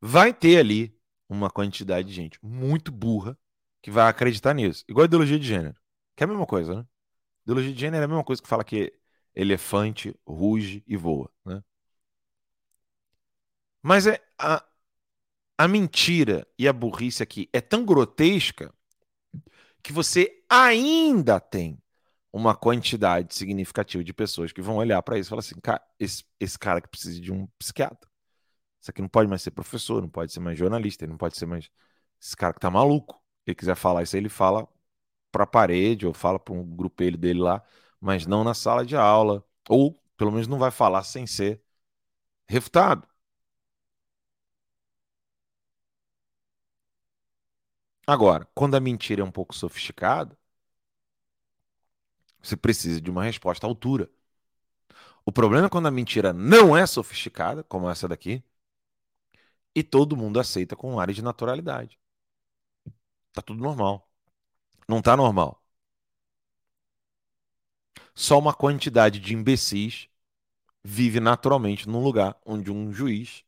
Vai ter ali uma quantidade de gente muito burra que vai acreditar nisso. Igual a ideologia de gênero. Que é a mesma coisa, né? Ideologia de gênero é a mesma coisa que fala que elefante ruge e voa, né? Mas é a, a mentira e a burrice aqui é tão grotesca que você ainda tem uma quantidade significativa de pessoas que vão olhar para isso e falar assim: cara, esse, esse cara que precisa de um psiquiatra. Isso aqui não pode mais ser professor, não pode ser mais jornalista, não pode ser mais. Esse cara que tá maluco. Ele quiser falar isso, ele fala para a parede ou fala para um grupelho dele lá, mas não na sala de aula. Ou pelo menos não vai falar sem ser refutado. Agora, quando a mentira é um pouco sofisticada, você precisa de uma resposta à altura. O problema é quando a mentira não é sofisticada, como essa daqui, e todo mundo aceita com um ar de naturalidade. Tá tudo normal. Não tá normal. Só uma quantidade de imbecis vive naturalmente num lugar onde um juiz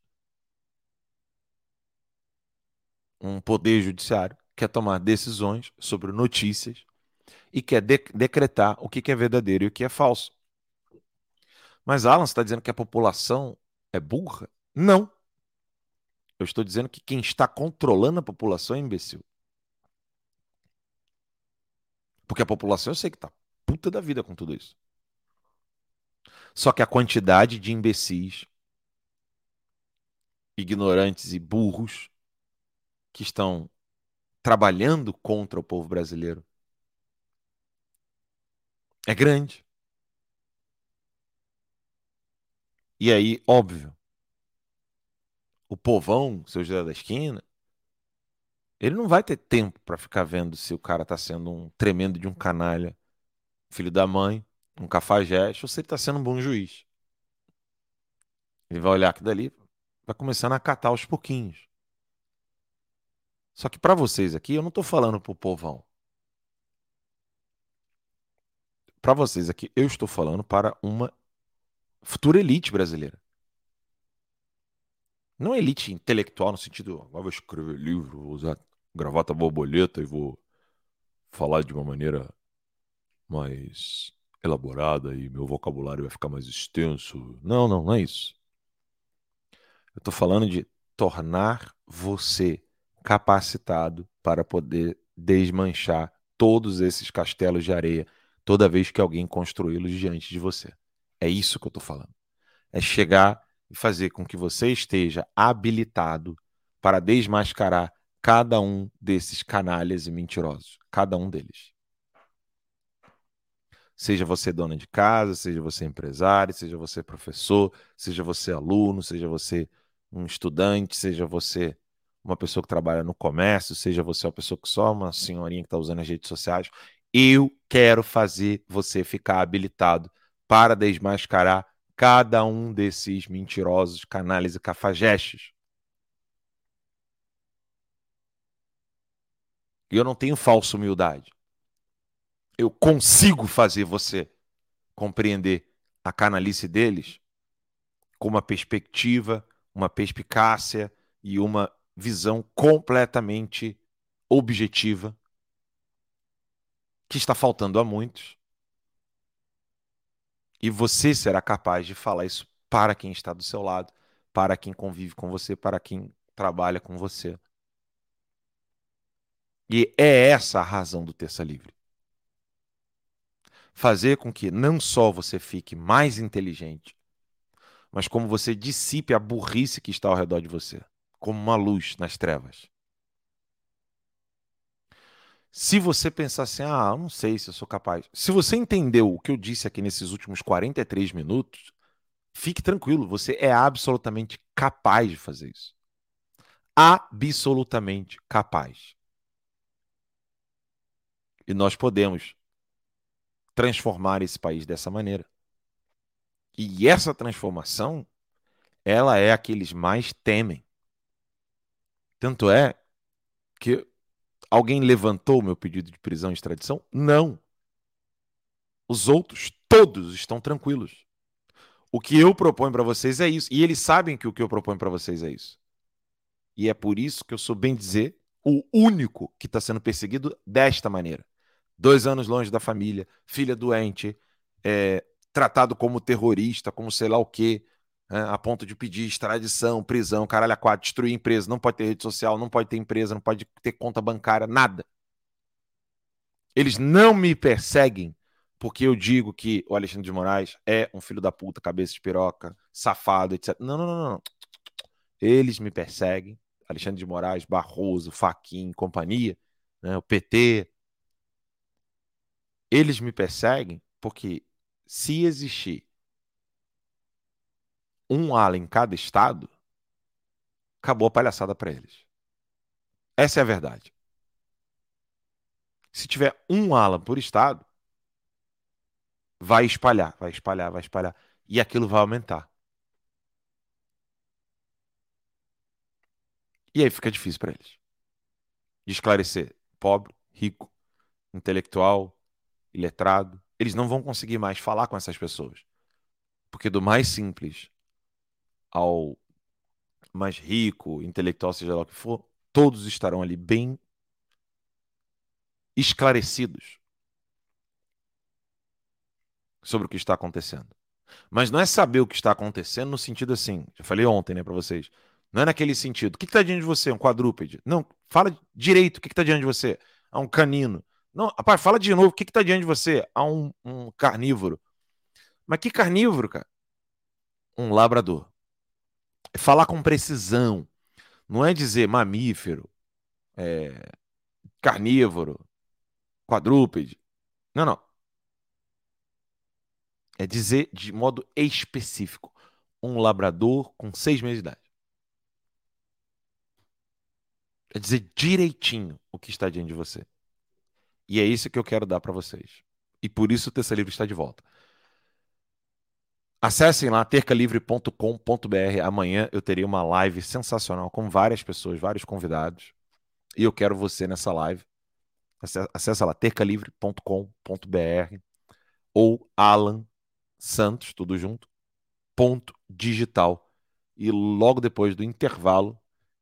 um poder judiciário, quer tomar decisões sobre notícias e quer de decretar o que é verdadeiro e o que é falso. Mas Alan, está dizendo que a população é burra? Não. Eu estou dizendo que quem está controlando a população é imbecil. Porque a população eu sei que está puta da vida com tudo isso. Só que a quantidade de imbecis, ignorantes e burros que estão trabalhando contra o povo brasileiro é grande. E aí, óbvio, o povão, seu José da esquina, ele não vai ter tempo para ficar vendo se o cara tá sendo um tremendo de um canalha, filho da mãe, um cafajeste, ou se ele tá sendo um bom juiz. Ele vai olhar aqui dali, vai começando a catar aos pouquinhos. Só que para vocês aqui, eu não tô falando pro povão. Para vocês aqui, eu estou falando para uma futura elite brasileira. Não elite intelectual no sentido, agora vou escrever livro, vou usar gravata borboleta e vou falar de uma maneira mais elaborada e meu vocabulário vai ficar mais extenso. Não, não, não é isso. Eu estou falando de tornar você capacitado para poder desmanchar todos esses castelos de areia toda vez que alguém construí-los diante de você. É isso que eu estou falando. É chegar e fazer com que você esteja habilitado para desmascarar cada um desses canalhas e mentirosos. Cada um deles. Seja você dona de casa, seja você empresário, seja você professor, seja você aluno, seja você um estudante, seja você uma pessoa que trabalha no comércio, seja você uma pessoa que só uma senhorinha que está usando as redes sociais. Eu quero fazer você ficar habilitado para desmascarar cada um desses mentirosos, canais e cafajestes. E eu não tenho falsa humildade. Eu consigo fazer você compreender a canalice deles com uma perspectiva, uma perspicácia e uma visão completamente objetiva que está faltando a muitos e você será capaz de falar isso para quem está do seu lado, para quem convive com você, para quem trabalha com você. E é essa a razão do Terça Livre. Fazer com que não só você fique mais inteligente, mas como você dissipe a burrice que está ao redor de você, como uma luz nas trevas. Se você pensar assim, ah, eu não sei se eu sou capaz. Se você entendeu o que eu disse aqui nesses últimos 43 minutos, fique tranquilo, você é absolutamente capaz de fazer isso. Absolutamente capaz. E nós podemos transformar esse país dessa maneira. E essa transformação, ela é a que eles mais temem. Tanto é que Alguém levantou o meu pedido de prisão e extradição? Não. Os outros, todos, estão tranquilos. O que eu proponho para vocês é isso. E eles sabem que o que eu proponho para vocês é isso. E é por isso que eu sou, bem dizer, o único que está sendo perseguido desta maneira. Dois anos longe da família, filha doente, é, tratado como terrorista, como sei lá o quê, é, a ponto de pedir extradição, prisão, caralho, a quatro, destruir empresa, não pode ter rede social, não pode ter empresa, não pode ter conta bancária, nada. Eles não me perseguem porque eu digo que o Alexandre de Moraes é um filho da puta, cabeça de piroca, safado, etc. Não, não, não, não. Eles me perseguem. Alexandre de Moraes, Barroso, Faquin, companhia, né, o PT. Eles me perseguem porque se existir um ala em cada estado, acabou a palhaçada para eles. Essa é a verdade. Se tiver um ala por estado, vai espalhar, vai espalhar, vai espalhar. E aquilo vai aumentar. E aí fica difícil para eles. De esclarecer pobre, rico, intelectual, iletrado. Eles não vão conseguir mais falar com essas pessoas. Porque do mais simples ao mais rico, intelectual, seja lá o que for, todos estarão ali bem esclarecidos sobre o que está acontecendo. Mas não é saber o que está acontecendo no sentido assim, já falei ontem, né, para vocês. Não é naquele sentido. O que está diante de você? Um quadrúpede? Não, fala direito. O que está diante de você? Há um canino. Não, rapaz, fala de novo. O que está diante de você? Há um, um carnívoro. Mas que carnívoro, cara? Um labrador. Falar com precisão. Não é dizer mamífero, é, carnívoro, quadrúpede. Não, não. É dizer de modo específico. Um labrador com seis meses de idade. É dizer direitinho o que está diante de você. E é isso que eu quero dar para vocês. E por isso o Terça Livre está de volta. Acessem lá tercalivre.com.br. Amanhã eu terei uma live sensacional com várias pessoas, vários convidados. E eu quero você nessa live. Acesse lá tercalivre.com.br ou Alan Santos, tudo junto, ponto digital. E logo depois do intervalo,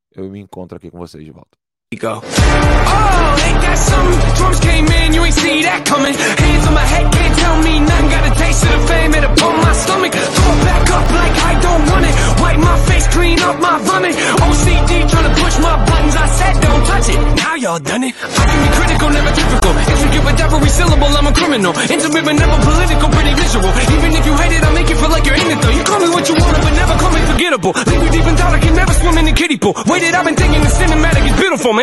eu me encontro aqui com vocês de volta. Go. Oh, ain't that something? Drums came in, you ain't see that coming. Hands on my head, can't tell me nothing. Got a taste of the fame, it my stomach. Throw it back up like I don't want it. Wipe my face, clean up my vomit. OCD trying to push my buttons. I said don't touch it. Now y'all done it. I can be critical, never. Intricate with every syllable, I'm a criminal. Intimate but never political, pretty visual. Even if you hate it, I make you feel like you're in it though. You call me what you want, but never call me forgettable. Leave me deep in thought, I can never swim in the kiddie pool. Waited, I've been thinking the cinematic is beautiful, man.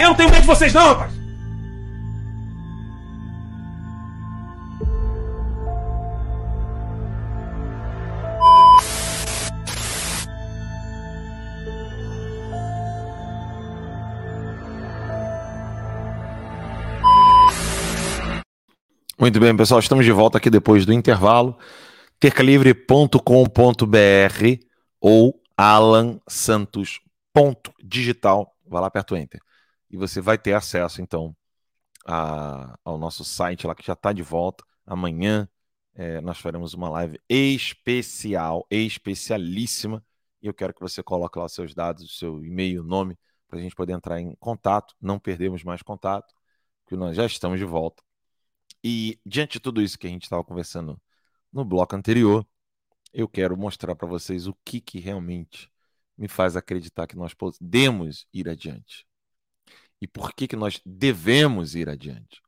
Eu não tenho medo de vocês, não, rapaz! Muito bem, pessoal, estamos de volta aqui depois do intervalo. tercalivre.com.br ou alansantos.digital. Vai lá, aperta o Enter e você vai ter acesso, então, a, ao nosso site lá que já está de volta. Amanhã é, nós faremos uma live especial, especialíssima, e eu quero que você coloque lá os seus dados, o seu e-mail, nome, para a gente poder entrar em contato, não perdemos mais contato, porque nós já estamos de volta. E diante de tudo isso que a gente estava conversando no bloco anterior, eu quero mostrar para vocês o que, que realmente me faz acreditar que nós podemos ir adiante e por que, que nós devemos ir adiante.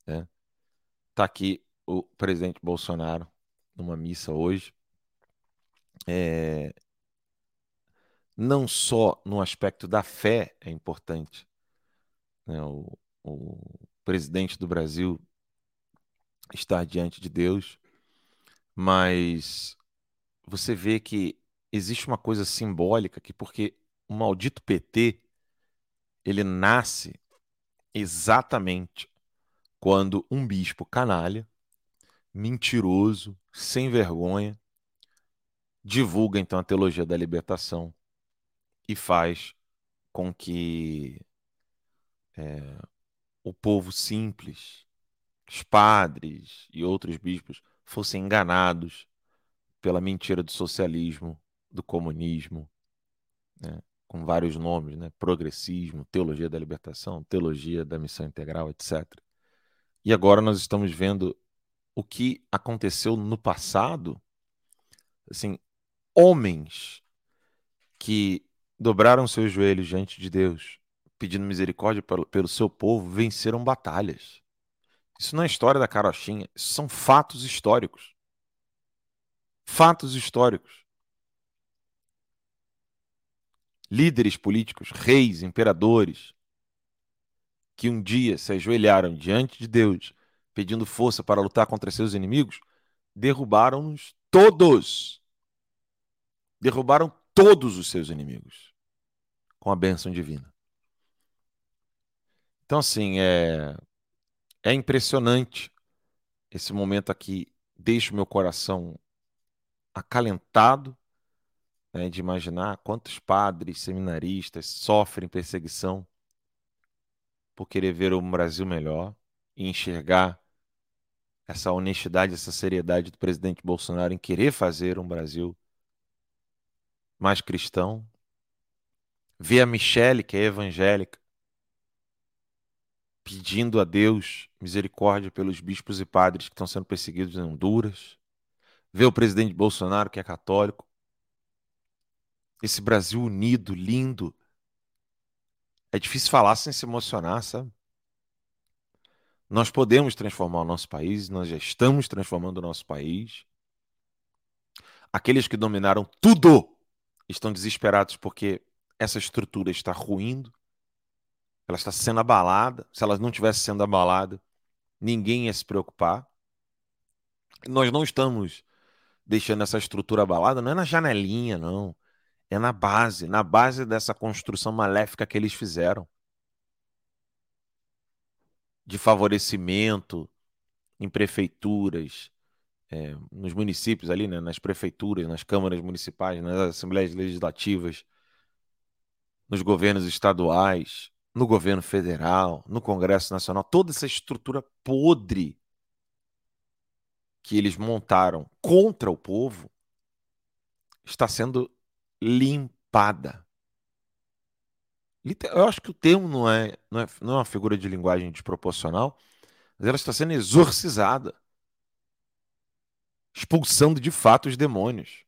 Está né? Tá aqui o presidente Bolsonaro numa missa hoje. É... Não só no aspecto da fé é importante. Né? O, o presidente do Brasil estar diante de Deus, mas você vê que existe uma coisa simbólica que porque o maldito PT ele nasce exatamente quando um bispo canalha mentiroso, sem vergonha, divulga então a teologia da libertação e faz com que é, o povo simples, os padres e outros bispos fossem enganados pela mentira do socialismo, do comunismo, né, com vários nomes, né, progressismo, teologia da libertação, teologia da missão integral, etc. E agora nós estamos vendo o que aconteceu no passado, assim, homens que dobraram seus joelhos diante de Deus, pedindo misericórdia pelo, pelo seu povo, venceram batalhas. Isso não é história da carochinha, isso são fatos históricos. Fatos históricos. Líderes políticos, reis, imperadores, que um dia se ajoelharam diante de Deus, pedindo força para lutar contra seus inimigos, derrubaram-nos todos. Derrubaram todos os seus inimigos com a bênção divina. Então, assim, é, é impressionante esse momento aqui. Deixa meu coração acalentado né, de imaginar quantos padres, seminaristas sofrem perseguição por querer ver um Brasil melhor e enxergar essa honestidade, essa seriedade do presidente Bolsonaro em querer fazer um Brasil mais cristão. Ver a Michele, que é evangélica, pedindo a Deus misericórdia pelos bispos e padres que estão sendo perseguidos em Honduras. Ver o presidente Bolsonaro, que é católico. Esse Brasil unido, lindo. É difícil falar sem se emocionar, sabe? Nós podemos transformar o nosso país, nós já estamos transformando o nosso país. Aqueles que dominaram tudo estão desesperados porque essa estrutura está ruindo, ela está sendo abalada. Se ela não tivesse sendo abalada, ninguém ia se preocupar. Nós não estamos deixando essa estrutura abalada, não é na janelinha, não. É na base, na base dessa construção maléfica que eles fizeram. De favorecimento em prefeituras, é, nos municípios ali, né, nas prefeituras, nas câmaras municipais, nas assembleias legislativas, nos governos estaduais, no governo federal, no Congresso Nacional, toda essa estrutura podre que eles montaram contra o povo está sendo limpada. Eu acho que o termo não é, não é, não é uma figura de linguagem desproporcional, mas ela está sendo exorcizada expulsando de fato os demônios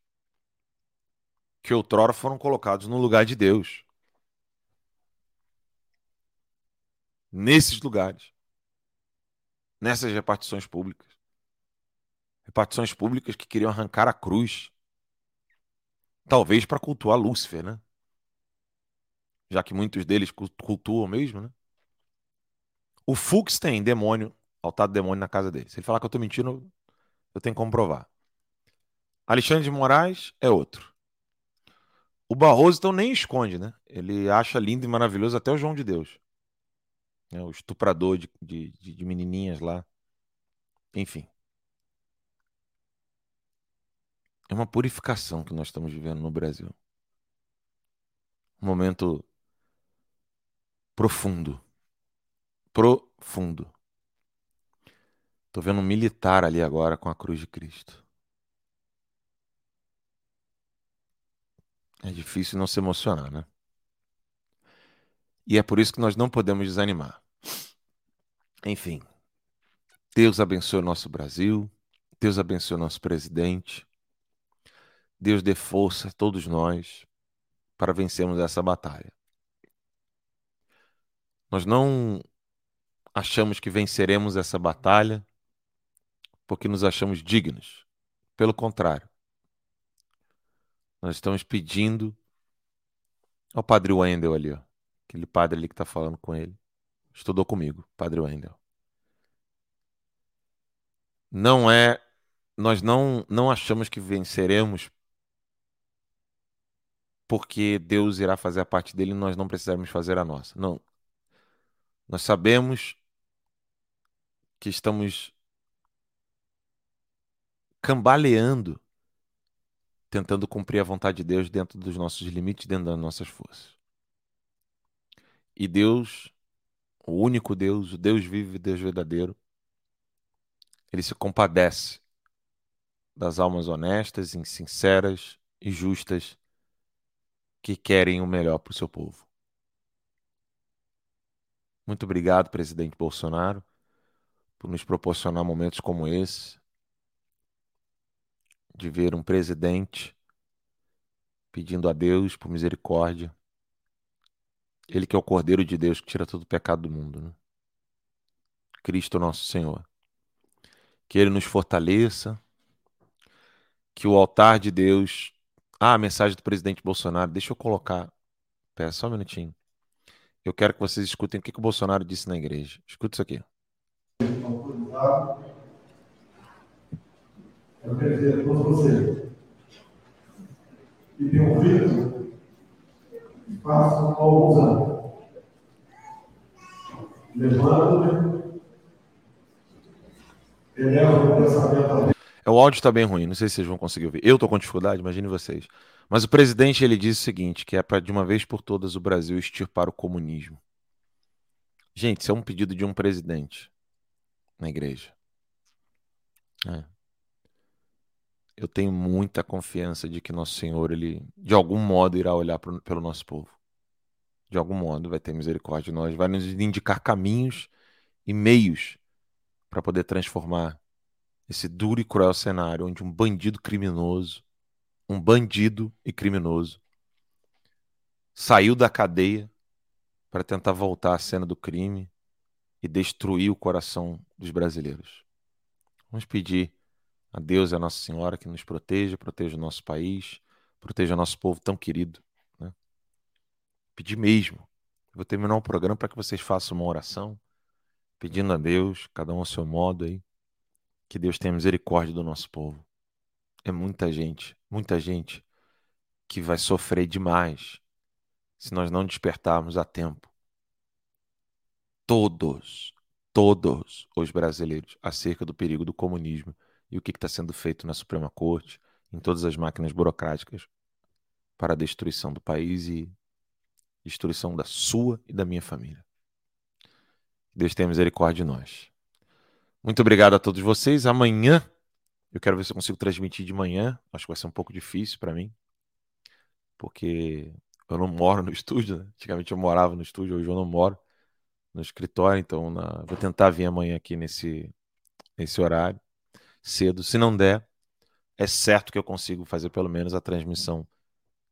que outrora foram colocados no lugar de Deus. Nesses lugares. Nessas repartições públicas. Repartições públicas que queriam arrancar a cruz. Talvez para cultuar Lúcifer, né? já que muitos deles cultuam mesmo, né? O Fux tem demônio, altar de demônio na casa dele. Se ele falar que eu estou mentindo, eu tenho que comprovar. Alexandre de Moraes é outro. O Barroso então nem esconde, né? Ele acha lindo e maravilhoso até o João de Deus. É, o estuprador de, de, de menininhas lá. Enfim. É uma purificação que nós estamos vivendo no Brasil. Um momento profundo. Profundo. Tô vendo um militar ali agora com a cruz de Cristo. É difícil não se emocionar, né? E é por isso que nós não podemos desanimar. Enfim, Deus abençoe o nosso Brasil, Deus abençoe o nosso presidente, Deus dê força a todos nós para vencermos essa batalha. Nós não achamos que venceremos essa batalha porque nos achamos dignos. Pelo contrário, nós estamos pedindo ao Padre Wendel ali, ó, aquele padre ali que está falando com ele. Estudou comigo, Padre Wendel. Não é. Nós não, não achamos que venceremos porque Deus irá fazer a parte dele e nós não precisaremos fazer a nossa. Não. Nós sabemos que estamos cambaleando, tentando cumprir a vontade de Deus dentro dos nossos limites, dentro das nossas forças. E Deus, o único Deus, o Deus vivo e Deus verdadeiro, ele se compadece das almas honestas, sinceras e justas que querem o melhor para o seu povo. Muito obrigado, presidente Bolsonaro, por nos proporcionar momentos como esse, de ver um presidente pedindo a Deus por misericórdia. Ele que é o Cordeiro de Deus que tira todo o pecado do mundo. Né? Cristo nosso Senhor. Que Ele nos fortaleça, que o altar de Deus. Ah, a mensagem do presidente Bolsonaro. Deixa eu colocar. Pera só um minutinho. Eu quero que vocês escutem o que, que o Bolsonaro disse na igreja. Escuta isso aqui. Eu quero dizer a todos vocês que têm ouvido, façam alguns anos. Levando-me, eleva o pensamento a o áudio está bem ruim, não sei se vocês vão conseguir ouvir. Eu estou com dificuldade, imagine vocês. Mas o presidente ele disse o seguinte, que é para de uma vez por todas o Brasil extirpar o comunismo. Gente, isso é um pedido de um presidente na igreja. É. Eu tenho muita confiança de que nosso Senhor, ele de algum modo irá olhar pro, pelo nosso povo. De algum modo vai ter misericórdia de nós, vai nos indicar caminhos e meios para poder transformar esse duro e cruel cenário onde um bandido criminoso, um bandido e criminoso, saiu da cadeia para tentar voltar à cena do crime e destruir o coração dos brasileiros. Vamos pedir a Deus e a Nossa Senhora que nos proteja, proteja o nosso país, proteja o nosso povo tão querido. Né? Pedir mesmo. Vou terminar o programa para que vocês façam uma oração, pedindo a Deus, cada um ao seu modo aí, que Deus tenha misericórdia do nosso povo. É muita gente, muita gente que vai sofrer demais se nós não despertarmos a tempo. Todos, todos os brasileiros acerca do perigo do comunismo e o que está sendo feito na Suprema Corte, em todas as máquinas burocráticas para a destruição do país e destruição da sua e da minha família. Deus tenha misericórdia de nós. Muito obrigado a todos vocês. Amanhã, eu quero ver se eu consigo transmitir de manhã. Acho que vai ser um pouco difícil para mim, porque eu não moro no estúdio. Né? Antigamente eu morava no estúdio, hoje eu não moro no escritório. Então, na... vou tentar vir amanhã aqui nesse, nesse horário, cedo. Se não der, é certo que eu consigo fazer pelo menos a transmissão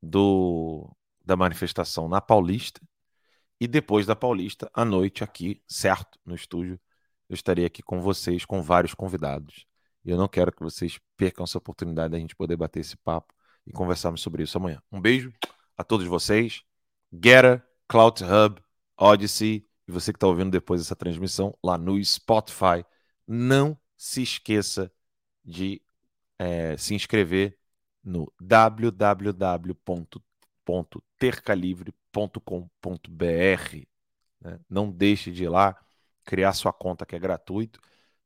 do da manifestação na Paulista e depois da Paulista à noite aqui, certo, no estúdio eu estarei aqui com vocês, com vários convidados. E eu não quero que vocês percam essa oportunidade da gente poder bater esse papo e conversarmos sobre isso amanhã. Um beijo a todos vocês. Gera, Cloud Hub, Odyssey e você que está ouvindo depois essa transmissão lá no Spotify. Não se esqueça de é, se inscrever no www.tercalivre.com.br. Né? Não deixe de ir lá criar sua conta que é gratuito.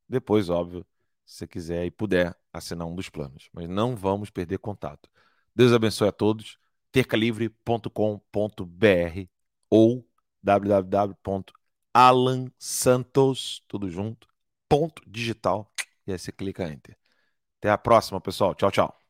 Depois, óbvio, se você quiser e puder assinar um dos planos. Mas não vamos perder contato. Deus abençoe a todos. tercalivre.com.br ou www.alansantos, tudo junto, ponto digital. E aí você clica Enter. Até a próxima, pessoal. Tchau, tchau.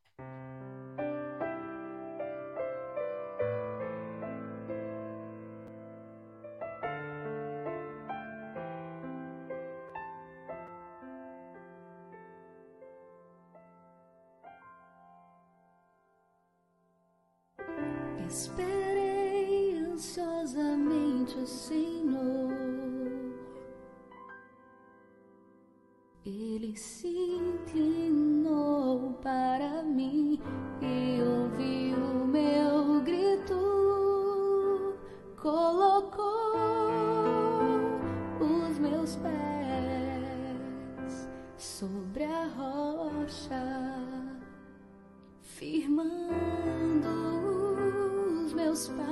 goes by.